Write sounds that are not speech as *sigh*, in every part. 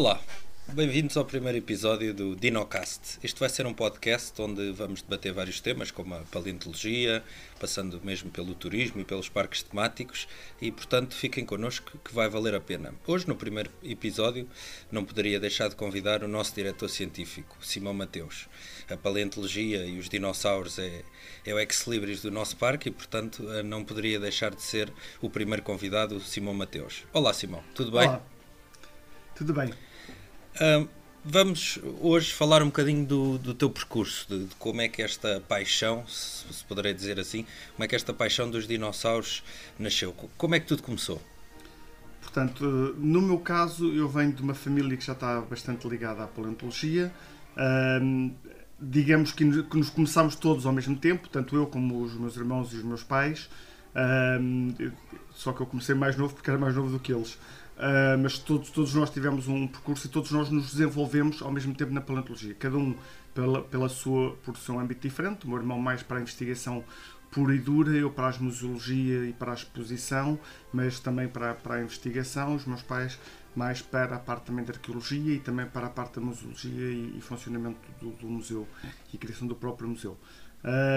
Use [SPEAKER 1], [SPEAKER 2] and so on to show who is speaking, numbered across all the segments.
[SPEAKER 1] Olá, bem-vindos ao primeiro episódio do DinoCast. Este vai ser um podcast onde vamos debater vários temas, como a paleontologia, passando mesmo pelo turismo e pelos parques temáticos, e portanto fiquem connosco que vai valer a pena. Hoje, no primeiro episódio, não poderia deixar de convidar o nosso diretor científico, Simão Mateus. A paleontologia e os dinossauros é, é o ex-libris do nosso parque e, portanto, não poderia deixar de ser o primeiro convidado, Simão Mateus. Olá, Simão, tudo bem?
[SPEAKER 2] Olá. Tudo bem.
[SPEAKER 1] Vamos hoje falar um bocadinho do, do teu percurso, de, de, como é que esta paixão, se, se, poderei dizer assim, como é que esta paixão dos dinossauros nasceu. Como é que tudo começou?
[SPEAKER 2] Portanto, no meu caso, eu venho de uma família que já está bastante ligada à paleontologia. Uh, digamos que nos começámos todos ao mesmo tempo, tanto eu como os meus irmãos e os meus pais. Uh, só que eu comecei mais novo porque era mais novo do que eles. Uh, mas todos, todos nós tivemos um percurso e todos nós nos desenvolvemos ao mesmo tempo na paleontologia. Cada um pela, pela sua, por seu âmbito diferente. O meu irmão mais para a investigação pura e dura, eu para a museologia e para a exposição, mas também para, para a investigação. Os meus pais mais para a parte também da arqueologia e também para a parte da museologia e, e funcionamento do, do, museu e criação do próprio museu.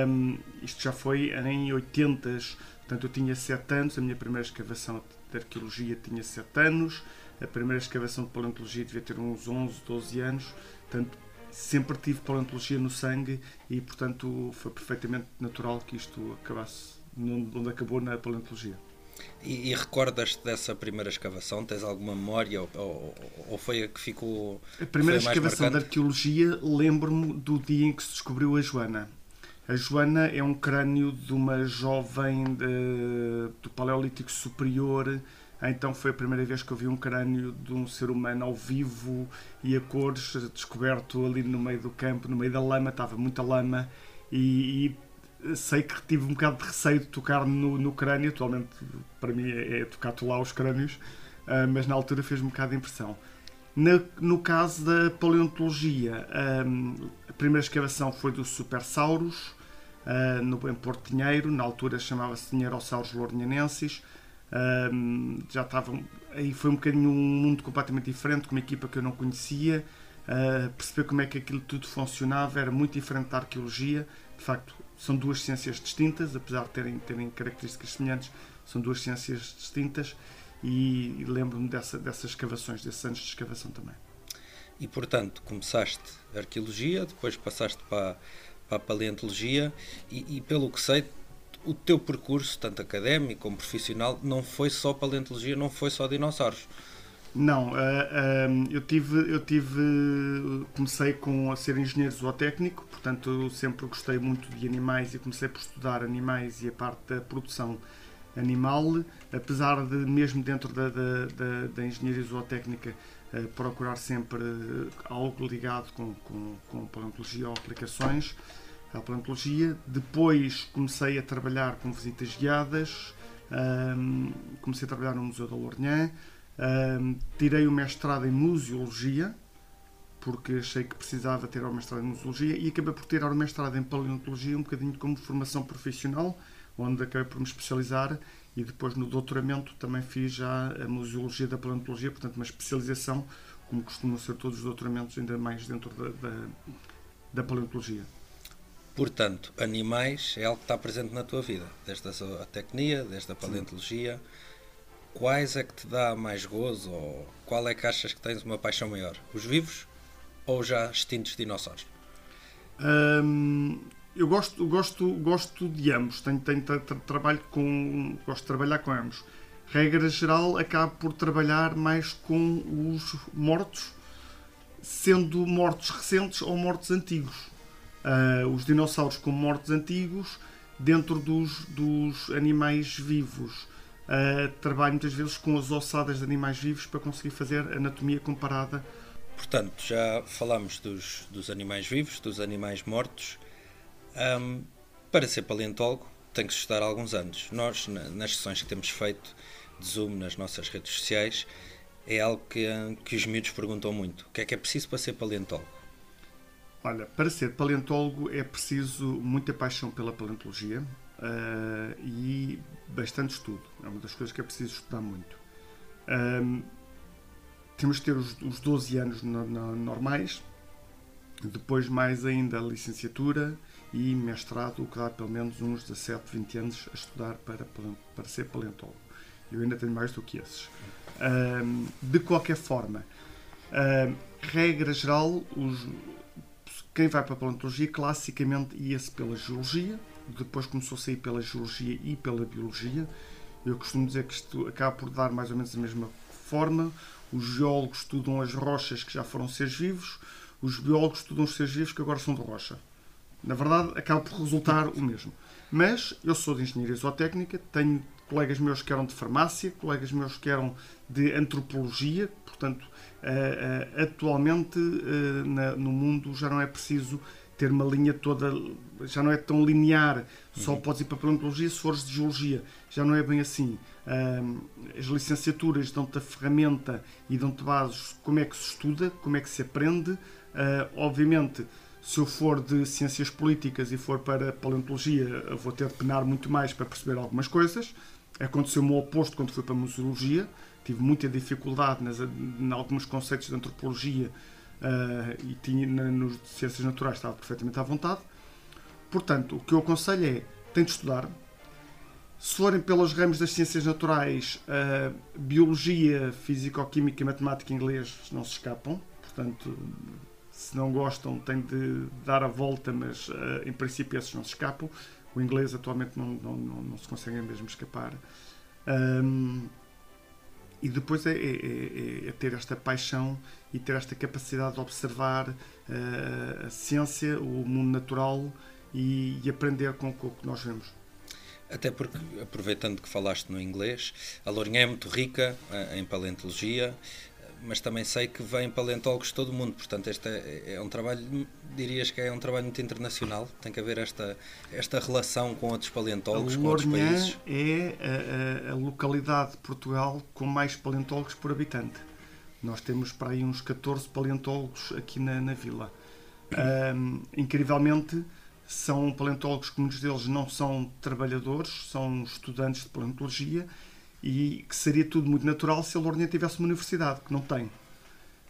[SPEAKER 2] Um, isto já foi em 80, portanto eu tinha 7 anos, a minha primeira escavação de arqueologia tinha 7 anos, a primeira escavação de paleontologia devia ter uns 11, 12 anos, portanto sempre tive paleontologia no sangue e portanto foi perfeitamente natural que isto acabasse onde acabou na paleontologia.
[SPEAKER 1] E, e recordas-te dessa primeira escavação? Tens alguma memória ou, ou, ou foi a que ficou.
[SPEAKER 2] A primeira escavação de arqueologia lembro-me do dia em que se descobriu a Joana. A Joana é um crânio de uma jovem de, do Paleolítico Superior. Então foi a primeira vez que eu vi um crânio de um ser humano ao vivo e a cores, descoberto ali no meio do campo, no meio da lama, estava muita lama e, e sei que tive um bocado de receio de tocar no, no crânio. Atualmente, para mim, é, é tocar lá os crânios, uh, mas na altura fez um bocado de impressão. No caso da paleontologia, um, a primeira escavação foi do Supersaurus, uh, no, em Porto Pinheiro, na altura chamava-se Dinheirosauros Lornhanensis. Um, já estavam. Aí foi um bocadinho um mundo completamente diferente, com uma equipa que eu não conhecia. Uh, perceber como é que aquilo tudo funcionava era muito diferente da arqueologia. De facto, são duas ciências distintas, apesar de terem, terem características semelhantes, são duas ciências distintas e, e lembro-me dessa, dessas escavações, desses anos de escavação também.
[SPEAKER 1] E portanto, começaste arqueologia, depois passaste para, para a paleontologia e, e, pelo que sei, o teu percurso, tanto académico como profissional, não foi só paleontologia, não foi só dinossauros.
[SPEAKER 2] Não, uh, uh, eu tive, eu tive, comecei com a ser engenheiro zootécnico, portanto sempre gostei muito de animais e comecei por estudar animais e a parte da produção animal, apesar de, mesmo dentro da, da, da, da engenharia zootécnica, procurar sempre algo ligado com, com, com paleontologia ou aplicações à paleontologia. Depois comecei a trabalhar com visitas guiadas, um, comecei a trabalhar no Museu da Lourinhã, um, tirei o mestrado em museologia, porque achei que precisava ter o mestrado em museologia e acabei por tirar o mestrado em paleontologia um bocadinho como formação profissional, onde acabei por me especializar e depois no doutoramento também fiz já a museologia da paleontologia, portanto uma especialização, como costumam ser todos os doutoramentos, ainda mais dentro da, da, da paleontologia.
[SPEAKER 1] Portanto, animais é algo que está presente na tua vida, desde a zootecnia, desde a paleontologia. Quais é que te dá mais gozo ou qual é que achas que tens uma paixão maior? Os vivos ou já extintos dinossauros?
[SPEAKER 2] Hum, eu gosto, gosto, gosto de ambos. Tenho, tenho tra trabalho com, gosto de trabalhar com ambos. Regra geral, acabo por trabalhar mais com os mortos, sendo mortos recentes ou mortos antigos. Uh, os dinossauros como mortos antigos dentro dos, dos animais vivos. Uh, trabalho muitas vezes com as ossadas de animais vivos para conseguir fazer anatomia comparada.
[SPEAKER 1] Portanto, já falamos dos, dos animais vivos, dos animais mortos. Um, para ser paleontólogo tem que estudar alguns anos. Nós, nas sessões que temos feito de Zoom nas nossas redes sociais, é algo que, que os miúdos perguntam muito. O que é que é preciso para ser paleontólogo?
[SPEAKER 2] Olha, para ser paleontólogo é preciso muita paixão pela paleontologia uh, e bastante estudo. É uma das coisas que é preciso estudar muito. Um, temos que ter os, os 12 anos no, no, normais, depois mais ainda a licenciatura e mestrado, o que dá pelo menos uns 17, 20 anos a estudar para, para ser paleontólogo. Eu ainda tenho mais do que esses. Um, de qualquer forma, um, regra geral, os, quem vai para a paleontologia classicamente ia-se pela geologia, depois começou a sair pela geologia e pela biologia. Eu costumo dizer que isto acaba por dar mais ou menos a mesma forma. Os geólogos estudam as rochas que já foram seres vivos, os biólogos estudam os seres vivos que agora são de rocha. Na verdade, acaba por resultar o mesmo. Mas eu sou de engenharia zootécnica, tenho colegas meus que eram de farmácia, colegas meus que eram de antropologia, portanto, uh, uh, atualmente uh, na, no mundo já não é preciso ter uma linha toda, já não é tão linear, só uhum. podes ir para a paleontologia se fores de geologia, já não é bem assim. as licenciaturas dão-te a ferramenta e dão-te bases como é que se estuda, como é que se aprende, obviamente se eu for de ciências políticas e for para paleontologia, vou ter de penar muito mais para perceber algumas coisas. Aconteceu-me o oposto quando fui para a museologia. Tive muita dificuldade nas, em alguns conceitos de antropologia uh, e tinha nas ciências naturais estava perfeitamente à vontade. Portanto, o que eu aconselho é, tem de estudar. Se forem pelos ramos das ciências naturais, uh, biologia, físico-química, matemática e inglês não se escapam. Portanto, se não gostam, têm de dar a volta, mas uh, em princípio esses não se escapam. O inglês atualmente não, não, não, não se consegue mesmo escapar. Um, e depois é, é, é, é, ter esta paixão e ter esta capacidade de observar uh, a ciência, o mundo natural e, e aprender com, com, o que nós vemos.
[SPEAKER 1] Até porque, aproveitando que falaste no inglês, a Lourinhã é muito rica uh, em paleontologia, mas também sei que vêm paleontólogos de todo o mundo, portanto este é, é, um trabalho, dirias que é um trabalho muito internacional, tem que haver esta, esta relação com outros paleontólogos, com outros países.
[SPEAKER 2] é a, a, a, localidade de Portugal com mais paleontólogos por habitante. Nós temos para aí uns 14 paleontólogos aqui na, na vila. Um, incrivelmente, são paleontólogos que muitos deles não são trabalhadores, são estudantes de paleontologia e que seria tudo muito natural se a Lourinhã tivesse uma universidade, que não tem.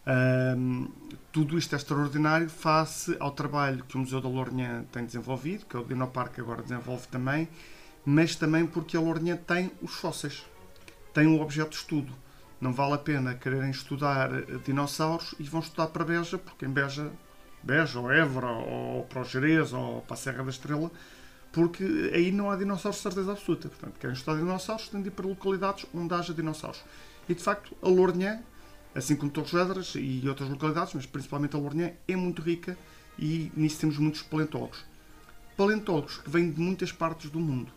[SPEAKER 2] Um, tudo isto é extraordinário face ao trabalho que o Museu da Lourinhã tem desenvolvido, que o Dinoparque agora desenvolve também, mas também porque a Lourinhã tem os fósseis, tem um objeto de estudo. Não vale a pena quererem estudar dinossauros e vão estudar para Beja, porque em Beja, Beja ou Évora ou para o Jerez ou para a Serra da Estrela, porque aí não há dinossauros de certeza absoluta. Portanto, querem estudar dinossauros, têm de ir para localidades onde haja dinossauros. E de facto, a Lourinhã, assim como Torres Vedras e outras localidades, mas principalmente a Lourinhã, é muito rica e nisso temos muitos paleontólogos. Paleontólogos que vêm de muitas partes do mundo.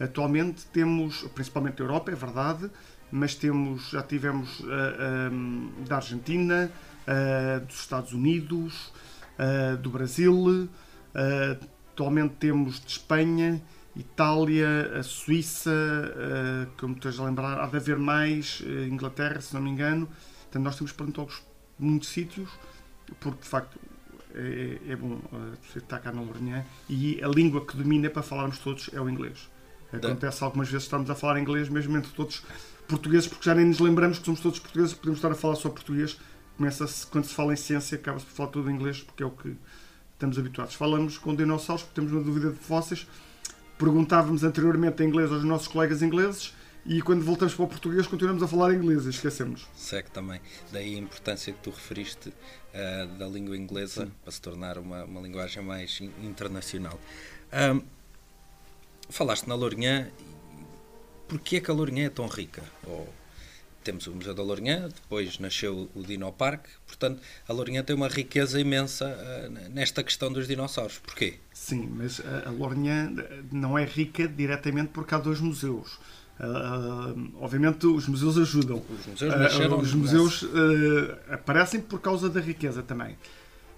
[SPEAKER 2] Atualmente temos, principalmente da Europa, é verdade, mas temos, já tivemos uh, uh, da Argentina, uh, dos Estados Unidos, do Brasil, Atualmente temos de Espanha, Itália, a Suíça, uh, como estás a lembrar, há de haver mais, uh, Inglaterra, se não me engano. Portanto, nós temos paleontólogos de muitos sítios, porque de facto é, é bom uh, estar cá na Lourinhã e a língua que domina para falarmos todos é o inglês. Acontece algumas vezes estamos a falar inglês, mesmo entre todos portugueses, porque já nem nos lembramos que somos todos portugueses, podemos estar a falar só português. Começa quando se fala em ciência, acaba-se por falar todo inglês, porque é o que estamos habituados. Falamos com dinossauros porque temos uma dúvida de fósseis. Perguntávamos anteriormente em inglês aos nossos colegas ingleses e quando voltamos para o português continuamos a falar inglês e esquecemos.
[SPEAKER 1] Segue também. Daí a importância que tu referiste uh, da língua inglesa Sim. para se tornar uma, uma linguagem mais internacional. Um, falaste na Lourinhã. Porquê é que a Lourinhã é tão rica? Ou temos o Museu da Lourinhã, depois nasceu o Dino Park, portanto a Lourinhã tem uma riqueza imensa uh, nesta questão dos dinossauros. Porquê?
[SPEAKER 2] Sim, mas a Lourinhã não é rica diretamente porque há dois museus. Uh, obviamente os museus ajudam.
[SPEAKER 1] Os museus, nasceram
[SPEAKER 2] uh, os museus aparecem por causa da riqueza também.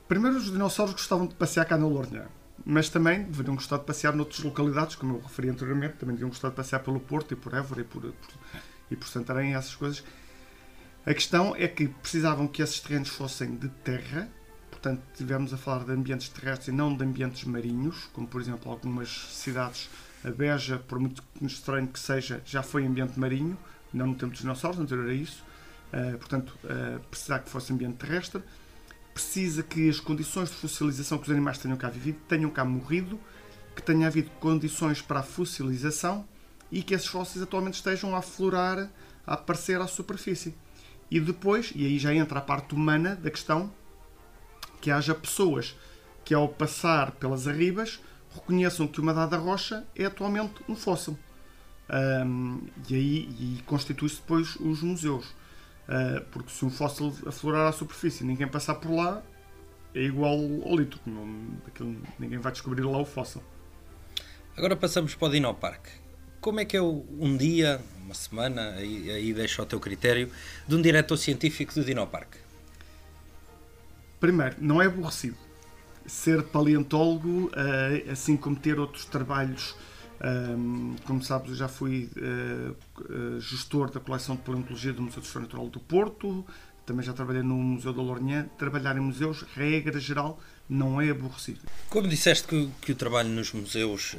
[SPEAKER 2] Primeiro os dinossauros gostavam de passear cá na Lourinhã mas também deveriam gostar de passear noutras localidades, como eu referi anteriormente, também deveriam gostar de passear pelo Porto e por Évora e por, por e por Santarém, essas coisas. A questão é que precisavam que esses terrenos fossem de terra, portanto, tivemos a falar de ambientes terrestres e não de ambientes marinhos, como por exemplo algumas cidades, a Beja, por muito estranho que seja, já foi ambiente marinho, não no tempo dos dinossauros, anterior a isso. Uh, portanto, uh, precisar que fosse ambiente terrestre, precisa que as condições de fossilização que os animais tenham cá vivido tenham cá morrido, que tenha havido condições para a fossilização e que esses fósseis atualmente estejam a aflorar, a aparecer à superfície. E depois, e aí já entra a parte humana da questão, que haja pessoas que ao passar pelas arribas reconheçam que uma dada rocha é atualmente um fóssil. Um, e aí e constitui-se depois os museus. Uh, porque se um fóssil aflorar à superfície e ninguém passar por lá, é igual ao litro. Não, ninguém vai descobrir lá o fóssil.
[SPEAKER 1] Agora passamos para o Dinopark. Como é que é um dia, uma semana, aí, aí deixo ao teu critério, de um diretor científico do Dinopark?
[SPEAKER 2] Primeiro, não é aborrecido. Ser paleontólogo, uh, assim como ter outros trabalhos um, como sabes, eu já fui uh, gestor da coleção de paleontologia do Museu de História Natural do Porto, também já trabalhei no Museu da Lourinhã. Trabalhar em museus, regra geral, não é aborrecido.
[SPEAKER 1] Como disseste que, que o trabalho nos museus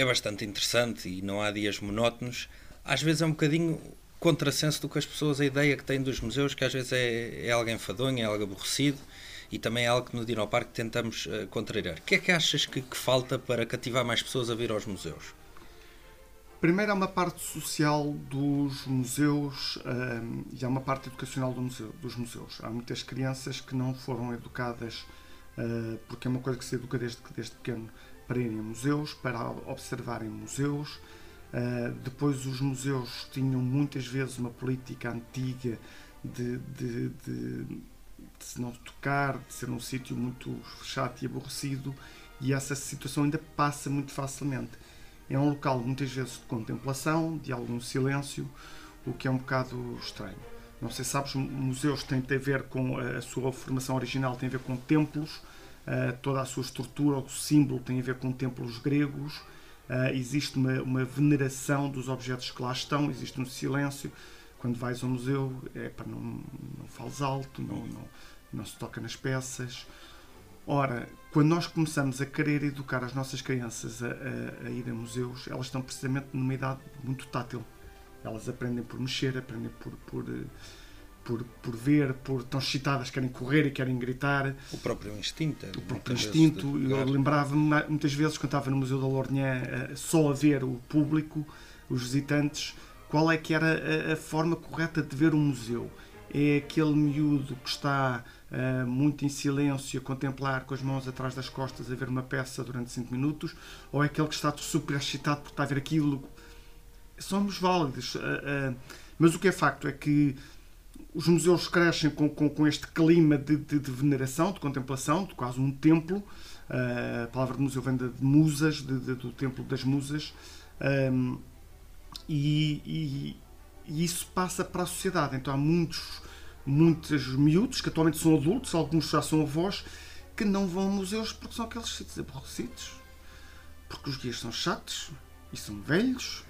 [SPEAKER 1] é bastante interessante e não há dias monótonos, às vezes é um bocadinho contrassenso do que as pessoas, a ideia que têm dos museus, que às vezes é, é algo enfadonho, é algo aborrecido e também é algo que no Dinopark tentamos uh, contrariar. O que é que achas que, que, falta para cativar mais pessoas a vir aos museus?
[SPEAKER 2] Primeiro há uma parte social dos museus um, eh, e há uma parte educacional do museu, dos museus. Há muitas crianças que não foram educadas, uh, porque é uma coisa que se educa desde, desde pequeno, para irem a museus, para observarem museus. Uh, depois os museus tinham muitas vezes uma política antiga de, de, de de se não tocar, de ser um sítio muito chato e aborrecido, e essa situação ainda passa muito facilmente. É um local muitas vezes de contemplação, de algum silêncio, o que é um bocado estranho. Não sei se sabes, museus têm a ver com a sua formação original, tem a ver com templos, toda a sua estrutura, o símbolo tem a ver com templos gregos, existe uma, uma veneração dos objetos que lá estão, existe um silêncio quando vais ao museu, é para não, não fales alto, não, não, não se toca nas peças. Ora, quando nós começamos a querer educar as nossas crianças a, a, a, ir a museus, elas estão precisamente numa idade muito tátil. Elas aprendem por mexer, aprendem por, por, por, por ver, por estão excitadas, querem correr e querem gritar.
[SPEAKER 1] O próprio instinto.
[SPEAKER 2] O próprio instinto. Eu lembrava-me muitas vezes, quando estava no Museu da Lornhã, eh, só a ver o público, os visitantes, qual é que era a, a forma correta de ver um museu. É aquele miúdo que está uh, muito em silêncio a contemplar com as mãos atrás das costas a ver uma peça durante 5 minutos, ou é aquele que está super excitado por estar a ver aquilo. Somos válidos, uh, uh, mas o que é facto é que os museus crescem com, com, com este clima de, de, de, veneração, de contemplação, de quase um templo. a palavra de museu vem de, de musas, de, do templo das musas. Um, e, e, e, isso passa para a sociedade. Então há muitos, muitos miúdos que atualmente são adultos, alguns já são avós, que não vão a museus porque são aqueles sítios aborrecidos, porque os guias são chatos e são velhos.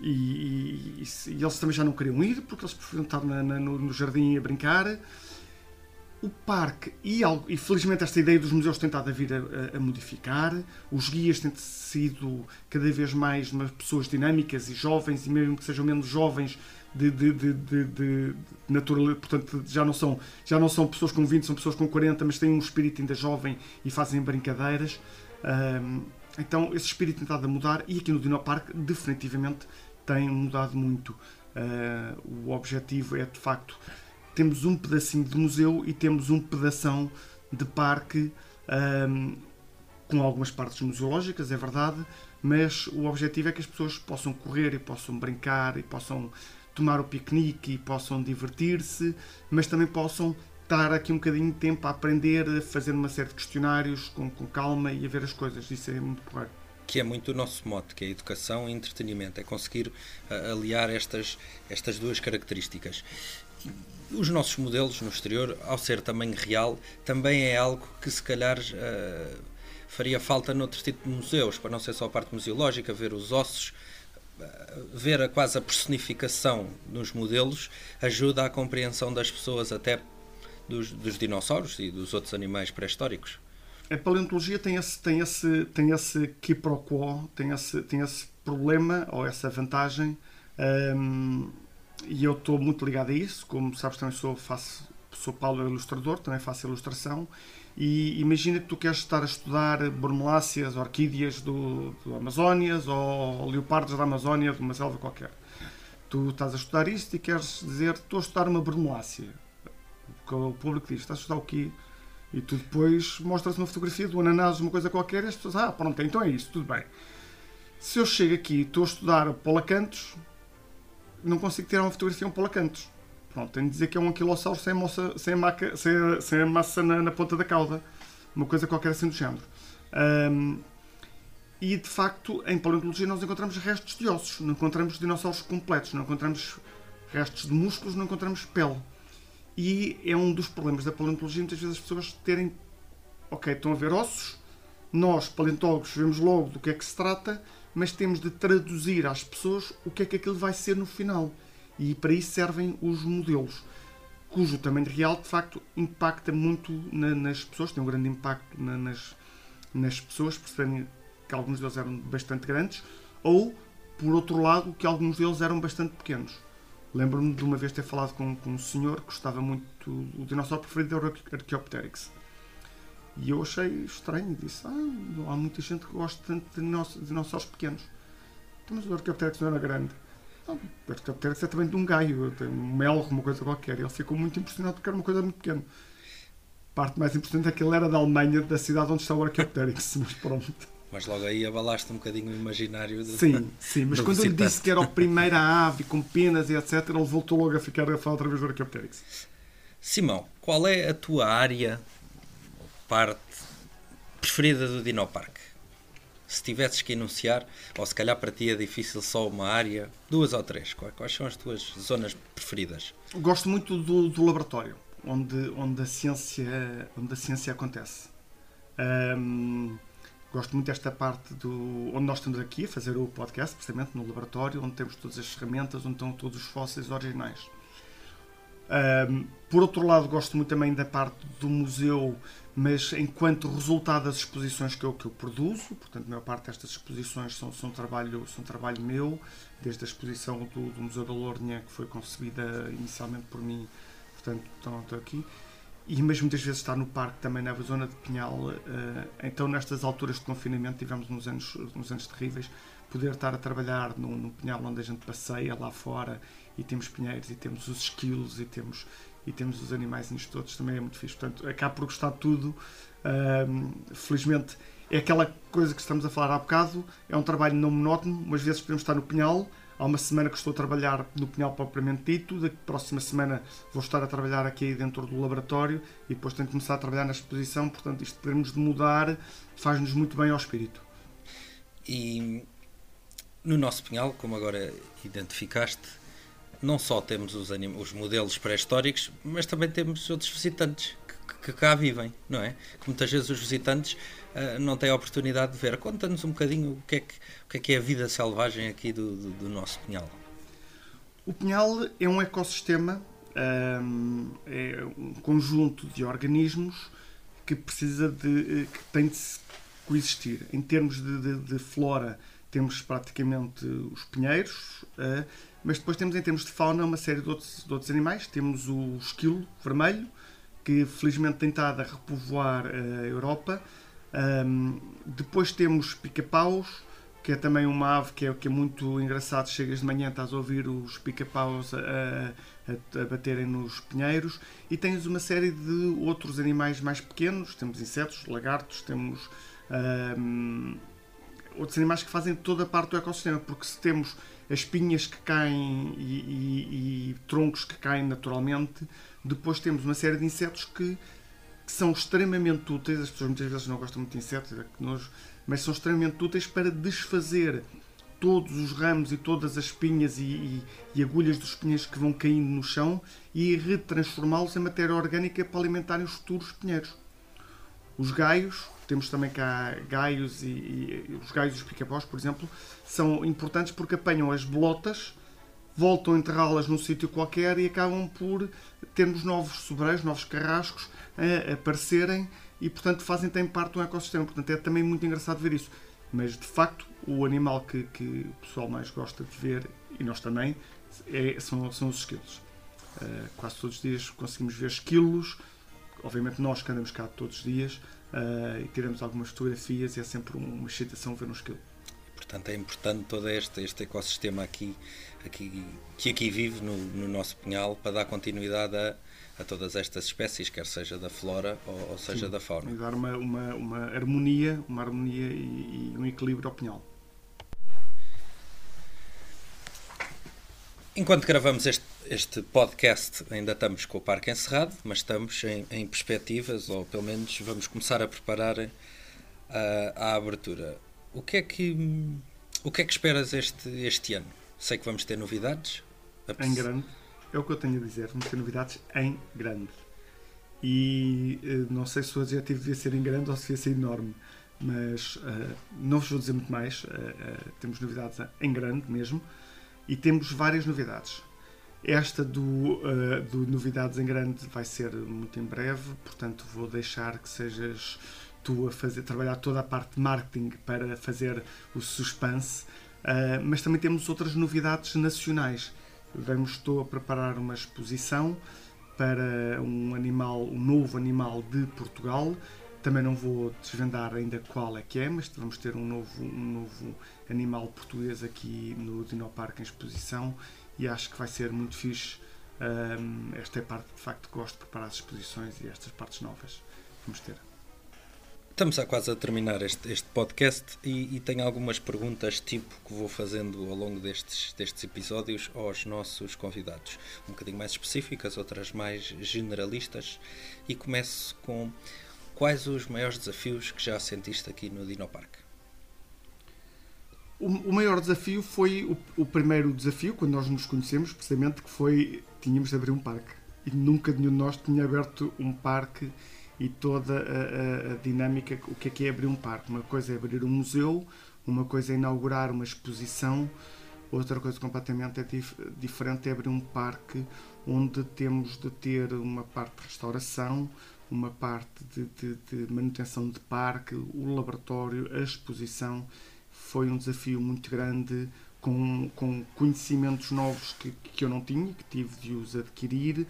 [SPEAKER 2] E, e, e, eles também já não queriam ir porque eles preferiam estar na, na, no, no jardim a brincar o parque, e, e, felizmente esta ideia dos museus tem estado a vir a, a, modificar, os guias têm sido cada vez mais pessoas dinâmicas e jovens, e mesmo que sejam menos jovens, de, de, de, de, de portanto já não, são, já não são pessoas com 20, são pessoas com 40, mas têm um espírito ainda jovem e fazem brincadeiras. Um, então esse espírito tem estado a mudar e aqui no Dino Park definitivamente tem mudado muito. Uh, o objetivo é de facto temos um pedacinho de museu e temos um pedação de parque um, com algumas partes museológicas, é verdade, mas o objetivo é que as pessoas possam correr e possam brincar e possam tomar o piquenique e possam divertir-se, mas também possam estar aqui um bocadinho de tempo a aprender, a fazer uma série de questionários com, com calma e a ver as coisas. Isso é muito porreiro.
[SPEAKER 1] Que é muito o nosso mote, que é educação e entretenimento, é conseguir uh, aliar estas, estas duas características. Os nossos modelos no exterior, ao ser tamanho real, também é algo que se calhar uh, faria falta noutro tipo de museus, para não ser só a parte museológica, ver os ossos, uh, ver a, quase a personificação nos modelos ajuda à compreensão das pessoas até dos, dos dinossauros e dos outros animais pré-históricos.
[SPEAKER 2] A paleontologia tem esse, tem esse, tem esse quiproquo, tem esse, tem esse problema ou essa vantagem um, e eu estou muito ligado a isso, como sabes também sou, faço, sou Paulo ilustrador, também faço ilustração, e imagina que tu queres estar a estudar bormeláceas, orquídeas do, do Amazónias ou leopardos da Amazónia, de uma selva qualquer. Tu estás a estudar isto e queres dizer estou a estudar uma bormelácea. O público diz, estás a estudar o quê? E tu depois mostras uma fotografia do ananás, uma coisa qualquer, e as pessoas, ah, pronto, então é isso, tudo bem. Se eu chego aqui e estou a estudar polacantos, não consigo tirar uma fotografia um polacantos. Pronto, tenho de dizer que é um anquilossauro sem, moça, sem, maca, sem, sem massa na, na, ponta da cauda. Uma coisa qualquer assim do género. Um, e de facto, em paleontologia, nós encontramos restos de ossos, não encontramos dinossauros completos, não encontramos restos de músculos, não encontramos pele. E é um dos problemas da paleontologia, muitas vezes as pessoas terem. Ok, estão a ver ossos, nós, paleontólogos, vemos logo do que é que se trata, mas temos de traduzir às pessoas o que é que aquilo vai ser no final. E para isso servem os modelos, cujo tamanho real, de facto, impacta muito na, nas pessoas, tem um grande impacto na, nas, nas pessoas, percebendo que alguns deles eram bastante grandes, ou, por outro lado, que alguns deles eram bastante pequenos. Lembro-me de uma vez ter falado com, com um senhor que gostava muito, o dinossauro preferido era o Archaeopteryx. E eu achei estranho disse: Ah, há muita gente que gosta tanto de dinossauros pequenos. Então, mas o Archaeopteryx não era grande. Não, o Archaeopteryx é também de um gaio, um melro, uma coisa qualquer. Ele ficou muito impressionado porque era uma coisa muito pequena. Parte mais importante é que ele era da Alemanha, da cidade onde está o Archaeopteryx, *laughs* mas pronto.
[SPEAKER 1] Mas logo aí abalaste um bocadinho o imaginário *laughs*
[SPEAKER 2] do Sim, sim, mas quando ele disse que era a primeira ave com penas e etc., ele voltou logo a ficar a falar outra vez do Archaeopteryx.
[SPEAKER 1] Simão, qual é a tua área, parte preferida do Dinopark? Se tivesses que enunciar, ou se calhar para ti é difícil só uma área, duas ou três, quais são as tuas zonas preferidas?
[SPEAKER 2] Gosto muito do, do laboratório, onde, onde, a ciência, onde a ciência acontece. Um, Gosto muito desta parte do onde nós estamos aqui a fazer o podcast, precisamente no laboratório, onde temos todas as ferramentas, onde estão todos os fósseis originais. Um, por outro lado, gosto muito também da parte do museu, mas enquanto resultado das exposições que eu, que eu produzo, portanto, a maior parte destas exposições são, são, trabalho, são trabalho meu, desde a exposição do, do Museu da Lourinhã, que foi concebida inicialmente por mim, portanto, estou aqui e mas muitas vezes está no parque também na zona de Pinhal. Eh, então, nestas alturas de confinamento, tivemos nos anos, nos anos terríveis, poder estar a trabalhar no Pinhal onde a gente passeia lá fora e temos pinheiros e temos os esquilos e temos, e temos os animais todos, também é muito fixe. Portanto, acaba por gostar de tudo. felizmente, é aquela coisa que estamos a falar há bocado, é um trabalho não monótono, umas vezes podemos estar no Pinhal Há uma semana que estou a trabalhar no Pinhal propriamente dito, da próxima semana vou estar a trabalhar aqui dentro do laboratório e depois tenho que começar a trabalhar na exposição, portanto isto termos de mudar faz-nos muito bem ao espírito.
[SPEAKER 1] E no nosso Pinhal, como agora identificaste, não só temos os, os modelos pré-históricos, mas também temos outros visitantes que, que cá vivem, não é? Que muitas vezes os visitantes uh, não têm a oportunidade de ver. Conta-nos um bocadinho o que, é que, o que é que é a vida selvagem aqui do, do, do nosso Pinhal.
[SPEAKER 2] O Pinhal é um ecossistema, um, é um conjunto de organismos que precisa de eh, que tem de coexistir. Em termos de, de, de flora, temos praticamente os pinheiros, uh, mas depois temos em termos de fauna uma série de outros, de outros animais. Temos o esquilo vermelho, que felizmente tem estado a repovoar a Europa. Um, depois temos pica-paus, que é também uma ave que é, que é muito engraçado. Chegas de manhã, estás a ouvir os pica-paus a, a, a, baterem nos pinheiros. E tens uma série de outros animais mais pequenos. Temos insetos, lagartos, temos um, outros animais que fazem toda a parte do ecossistema. Porque se temos as pinhas que caem e, e, e troncos que caem naturalmente, depois temos uma série de insetos que, que, são extremamente úteis. As pessoas muitas vezes não gostam muito de insetos, é nojo, mas são extremamente úteis para desfazer todos os ramos e todas as espinhas e, e, e agulhas dos pinheiros que vão caindo no chão e retransformá-los em matéria orgânica para alimentarem os futuros pinheiros. Os gaios, temos também cá gaios e, e os gaios dos pica-paus, por exemplo, são importantes porque apanham as bolotas voltam a enterrá-las num sítio qualquer e acabam por termos novos sobreiros, novos carrascos a aparecerem e, portanto, fazem também parte do ecossistema. Portanto, é também muito engraçado ver isso. Mas, de facto, o animal que, que o pessoal mais gosta de ver e nós também, é, são, são os esquilos. Uh, quase todos os dias conseguimos ver esquilos, obviamente nós que andamos cá todos os dias uh, e tiramos algumas fotografias e é sempre uma excitação ver um esquilo.
[SPEAKER 1] Portanto, é importante todo este, este ecossistema aqui, aqui, que aqui vive no, no nosso pinhal para dar continuidade a, a todas estas espécies, quer seja da flora ou, ou seja Sim, da fauna.
[SPEAKER 2] E dar uma, uma, uma harmonia, uma harmonia e, e um equilíbrio ao pinhal.
[SPEAKER 1] Enquanto gravamos este, este podcast, ainda estamos com o parque encerrado, mas estamos em, em perspectivas, ou pelo menos vamos começar a preparar a, a abertura. O que é que, o que, é que esperas este, este ano? Sei que vamos ter novidades.
[SPEAKER 2] Em grande. É o que eu tenho a dizer. Vamos ter novidades em grande. E eh, não sei se o adjetivo devia ser em grande ou se devia ser enorme. Mas uh, não vos vou dizer muito mais. Uh, uh, temos novidades em grande mesmo e temos várias novidades. Esta do, do Novidades em Grande vai ser muito em breve, portanto vou deixar que sejas tu a fazer, trabalhar toda a parte de marketing para fazer o suspense, mas também temos outras novidades nacionais. Vamos, estou a preparar uma exposição para um animal, um novo animal de Portugal. Também não vou desvendar ainda qual é que é, mas vamos ter um novo, um novo animal português aqui no Dinoparque em exposição e acho que vai ser muito fixe. Um, esta é a parte de facto que gosto de preparar as exposições e estas partes novas. Vamos ter.
[SPEAKER 1] Estamos a quase a terminar este, este podcast e, e, tenho algumas perguntas tipo que vou fazendo ao longo destes, destes episódios aos nossos convidados. Um bocadinho mais específicas, outras mais generalistas. E começo com quais os maiores desafios que já sentiste aqui no Dinoparque?
[SPEAKER 2] O, o maior desafio foi o, o, primeiro desafio, quando nós nos conhecemos, precisamente que foi tínhamos de abrir um parque. E nunca nenhum de nós tinha aberto um parque e toda a, a, a, dinâmica, o que é que é abrir um parque. Uma coisa é abrir um museu, uma coisa é inaugurar uma exposição, outra coisa completamente é dif diferente é abrir um parque onde temos de ter uma parte de restauração, uma parte de, de, de manutenção de parque, o laboratório, a exposição foi um desafio muito grande, com, com conhecimentos novos que, que eu não tinha, que tive de os adquirir.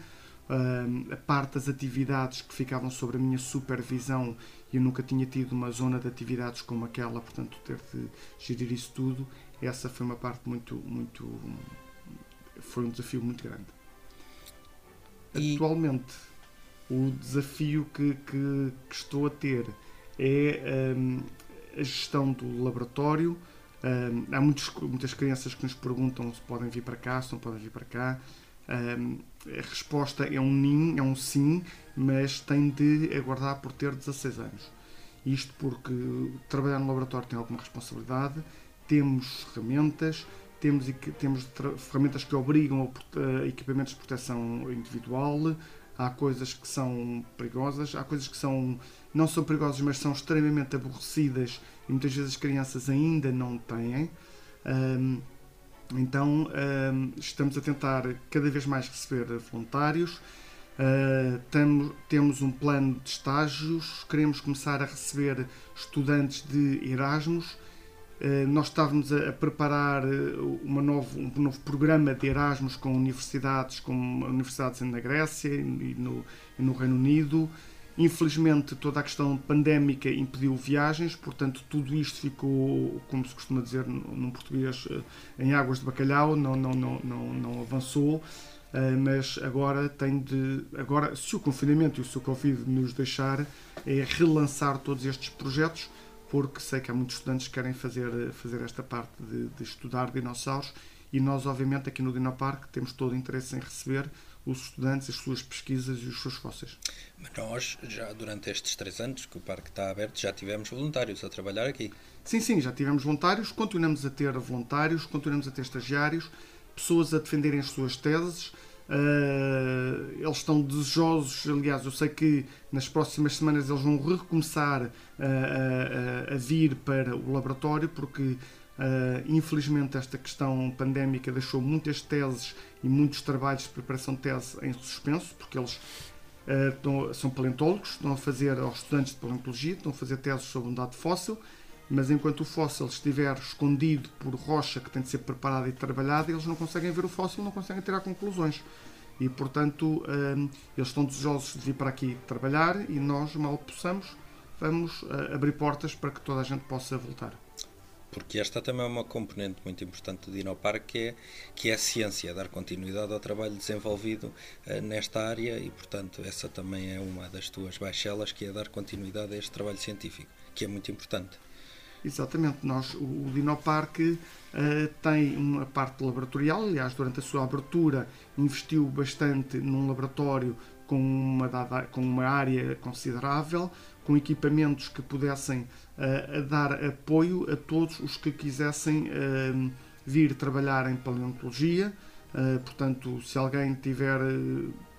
[SPEAKER 2] A parte das atividades que ficavam sobre a minha supervisão, eu nunca tinha tido uma zona de atividades como aquela, portanto, ter de gerir isso tudo, essa foi uma parte muito, muito. foi um desafio muito grande. E... Atualmente, o desafio que, que, que, estou a ter é um, a gestão do laboratório. Um, há muitos, muitas crianças que nos perguntam se podem vir para cá, se não podem vir para cá. A resposta é um nim, é um sim, mas tem de aguardar por ter 16 anos. Isto porque trabalhar no laboratório tem alguma responsabilidade, temos ferramentas, temos, temos ferramentas que obrigam a equipamentos de proteção individual, há coisas que são perigosas, há coisas que são não são perigosas, mas são extremamente aborrecidas e muitas vezes as crianças ainda não têm. Um, então um, estamos a tentar cada vez mais receber voluntários. Uh, temos, temos um plano de estágios, queremos começar a receber estudantes de Erasmus. Uh, nós estávamos a, preparar uma novo, um novo programa de Erasmus com universidades, com universidades na Grécia e no, e no Reino Unido. Infelizmente, toda a questão pandémica impediu viagens, portanto, tudo isto ficou, como se costuma dizer num português, eh, em águas de bacalhau, não, não, não, não, não avançou. Eh, mas agora tem de. Agora, se o confinamento e o seu Covid nos deixar, é relançar todos estes projetos, porque sei que há muitos estudantes que querem fazer, fazer esta parte de, de estudar dinossauros e nós, obviamente, aqui no Dinoparque temos todo o interesse em receber os estudantes, as suas pesquisas e os seus fósseis.
[SPEAKER 1] Mas nós, já durante estes três anos que o parque está aberto, já tivemos voluntários a trabalhar aqui.
[SPEAKER 2] Sim, sim, já tivemos voluntários, continuamos a ter voluntários, continuamos a ter estagiários, pessoas a defenderem as suas teses. Uh, eles estão desejosos, aliás, eu sei que nas próximas semanas eles vão recomeçar a, a, a vir para o laboratório porque Uh, infelizmente, esta questão pandémica deixou muitas teses e muitos trabalhos de preparação de tese em suspenso, porque eles uh, estão, são paleontólogos, estão a fazer aos estudantes de paleontologia, estão a fazer teses sobre um dado fóssil mas enquanto o fóssil estiver escondido por rocha que tem de ser preparada e trabalhada, eles não conseguem ver o fóssil, não conseguem tirar conclusões. E, portanto, hum, eles estão desejosos de vir para aqui trabalhar e nós, mal possamos, vamos uh, abrir portas para que toda a gente possa voltar.
[SPEAKER 1] Porque esta também é uma componente muito importante do Dinopark, que é, que é a ciência, dar continuidade ao trabalho desenvolvido uh, nesta área e, portanto, essa também é uma das tuas baixelas, que é dar continuidade a este trabalho científico, que é muito importante.
[SPEAKER 2] Exatamente, nós, o, o Dinopark uh, tem uma parte laboratorial, aliás, durante a sua abertura investiu bastante num laboratório com uma, dada, com uma área considerável, com equipamentos que pudessem uh, dar apoio a todos os que quisessem uh, vir trabalhar em paleontologia. portanto, se alguém tiver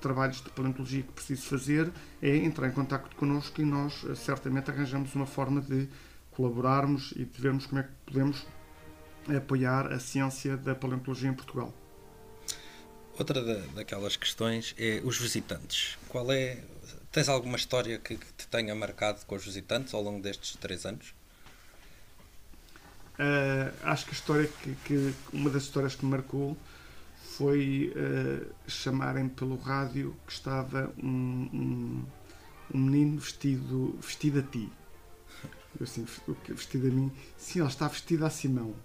[SPEAKER 2] trabalhos de paleontologia que precise fazer, é entrar em contato connosco e nós certamente arranjamos uma forma de colaborarmos e de vermos como é que podemos apoiar a ciência da paleontologia em Portugal.
[SPEAKER 1] Outra da, daquelas questões é os visitantes. Qual é. Tens alguma história que, que te tenha marcado com os visitantes ao longo destes três anos?
[SPEAKER 2] Uh, acho que a história que, que, uma das histórias que me marcou foi uh, chamarem pelo rádio que estava um, um, um menino vestido, vestido a ti. Eu assim, vestida a mim, sim, ela está vestida a Simão.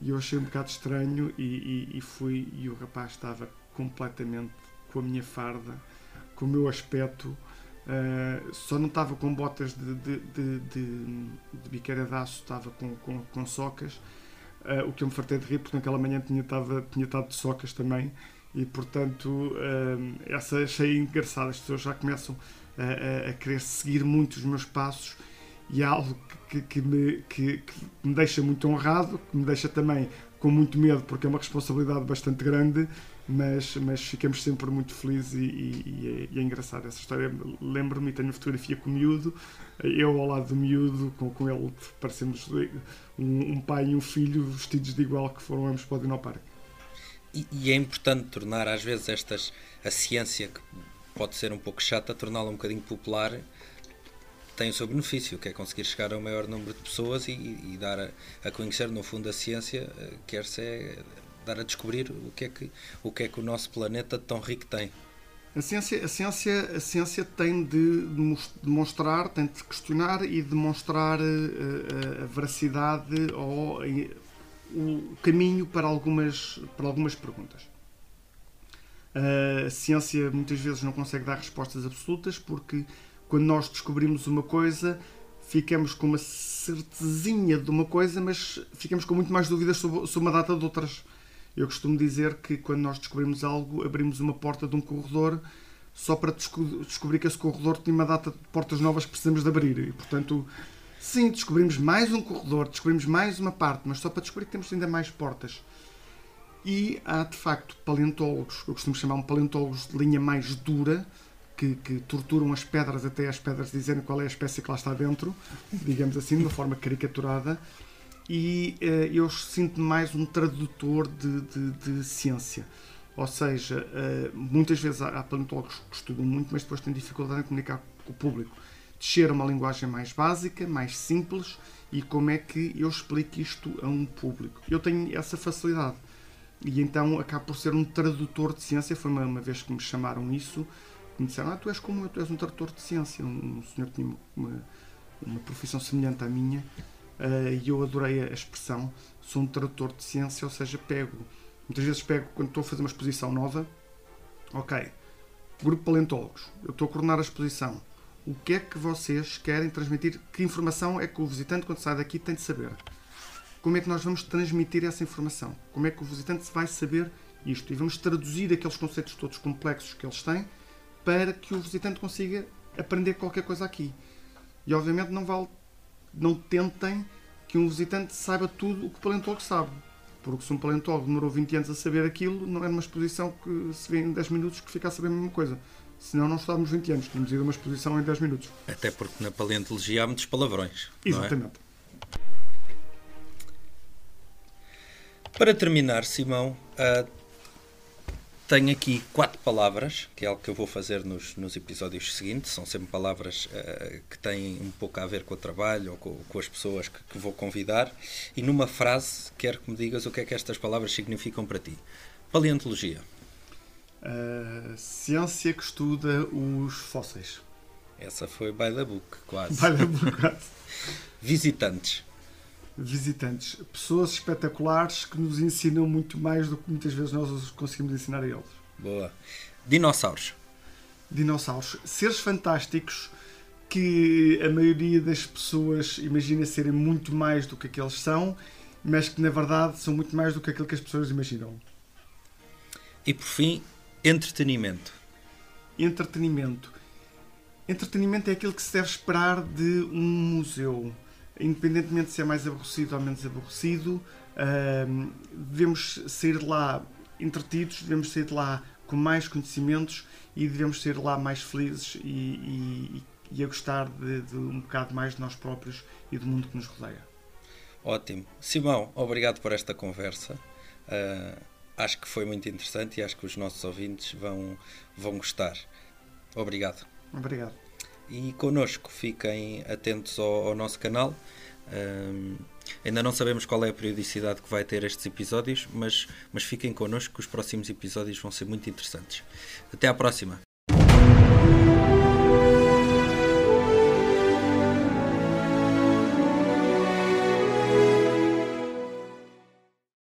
[SPEAKER 2] E eu achei um bocado estranho e, e, e, fui, e o rapaz estava completamente com a minha farda, com o meu aspecto, uh, só não estava com botas de, de, de, de, de biqueira de aço, estava com, com, com socas, uh, o que eu me fartei de rir, porque naquela manhã tinha estado, tinha estado de socas também, e portanto, uh, essa achei engraçada, as pessoas já começam a, a, a querer seguir muito os meus passos e é algo que, que, me, que, que, me deixa muito honrado, que me deixa também com muito medo, porque é uma responsabilidade bastante grande, mas, mas ficamos sempre muito felizes e, e, e, é, é, engraçado. Essa história lembro-me, tenho fotografia com o miúdo, eu ao lado do miúdo, com, com ele, parecemos um, um pai e um filho vestidos de igual que foram ambos para o Dinoparque.
[SPEAKER 1] E, e é importante tornar, às vezes, estas, a ciência, que pode ser um pouco chata, torná-la um bocadinho popular tem o seu benefício, que é conseguir chegar ao maior número de pessoas e, e dar a, a, conhecer, no fundo, a ciência, eh, quer-se é dar a descobrir o que, é que, o que é que o nosso planeta tão rico tem.
[SPEAKER 2] A ciência, a ciência, a ciência tem de demonstrar, tem de questionar e demonstrar a, eh, a veracidade ou o caminho para algumas, para algumas perguntas. A ciência muitas vezes não consegue dar respostas absolutas porque quando nós descobrimos uma coisa, ficamos com uma certezinha de uma coisa, mas ficamos com muito mais dúvidas sobre, sobre uma data de outras. Eu costumo dizer que quando nós descobrimos algo, abrimos uma porta de um corredor só para descobrir que esse corredor tinha uma data de portas novas que precisamos de abrir. E, portanto, sim, descobrimos mais um corredor, descobrimos mais uma parte, mas só para descobrir que temos ainda mais portas. E há, de facto, paleontólogos, eu costumo chamar um paleontólogos de linha mais dura, que, que, torturam as pedras até as pedras dizerem qual é a espécie que lá está dentro, digamos assim, de uma forma caricaturada. E uh, eu sinto-me mais um tradutor de, de, de ciência. Ou seja, uh, muitas vezes há, há paleontólogos que estudam muito, mas depois têm dificuldade em comunicar com o público. Descer uma linguagem mais básica, mais simples e como é que eu explico isto a um público. Eu tenho essa facilidade. E então acabo por ser um tradutor de ciência. Foi uma, uma vez que me chamaram isso me disseram, ah, tu és como eu, tu és um tradutor de ciência. Um, senhor tinha uma, uma profissão semelhante à minha uh, e eu adorei a expressão, sou um tradutor de ciência, ou seja, pego, muitas vezes pego, quando estou a fazer uma exposição nova, ok, grupo paleontólogos, eu estou a coordenar a exposição, o que é que vocês querem transmitir, que informação é que o visitante quando sai daqui tem de saber? Como é que nós vamos transmitir essa informação? Como é que o visitante vai saber isto? E vamos traduzir aqueles conceitos todos complexos que eles têm para que o visitante consiga aprender qualquer coisa aqui. E obviamente não vale, não tentem que um visitante saiba tudo o que o paleontólogo sabe. Porque se um paleontólogo demorou 20 anos a saber aquilo, não é numa exposição que se vê em 10 minutos que fica a saber a mesma coisa. Senão não estávamos 20 anos, tínhamos ido a uma exposição em 10 minutos.
[SPEAKER 1] Até porque na paleontologia há muitos palavrões.
[SPEAKER 2] É? Exatamente. É?
[SPEAKER 1] Para terminar, Simão, uh, tenho aqui quatro palavras, que é algo que eu vou fazer nos, nos episódios seguintes. São sempre palavras uh, que têm um pouco a ver com o trabalho ou com, com as pessoas que, que, vou convidar. E numa frase, quero que me digas o que é que estas palavras significam para ti. Paleontologia.
[SPEAKER 2] Uh, ciência que estuda os fósseis.
[SPEAKER 1] Essa foi by the book, quase.
[SPEAKER 2] By the book, quase. *laughs*
[SPEAKER 1] Visitantes.
[SPEAKER 2] Visitantes. Pessoas espetaculares que nos ensinam muito mais do que muitas vezes nós conseguimos ensinar a eles.
[SPEAKER 1] Boa. Dinossauros.
[SPEAKER 2] Dinossauros. Seres fantásticos que a maioria das pessoas imagina serem muito mais do que aqueles são, mas que na verdade são muito mais do que aquilo que as pessoas imaginam.
[SPEAKER 1] E por fim, entretenimento.
[SPEAKER 2] Entretenimento. Entretenimento é aquilo que se deve esperar de um museu. Independentemente de se é mais aborrecido ou menos aborrecido, uh, devemos sair de lá entretidos, devemos sair de lá com mais conhecimentos e devemos sair de lá mais felizes e, e, e a gostar de, de um bocado mais de nós próprios e do mundo que nos rodeia.
[SPEAKER 1] Ótimo. Simão, obrigado por esta conversa. Uh, acho que foi muito interessante e acho que os nossos ouvintes vão, vão gostar. Obrigado.
[SPEAKER 2] Obrigado.
[SPEAKER 1] E connosco, fiquem atentos ao, ao nosso canal. Um, ainda não sabemos qual é a periodicidade que vai ter estes episódios, mas, mas fiquem connosco que os próximos episódios vão ser muito interessantes. Até à próxima!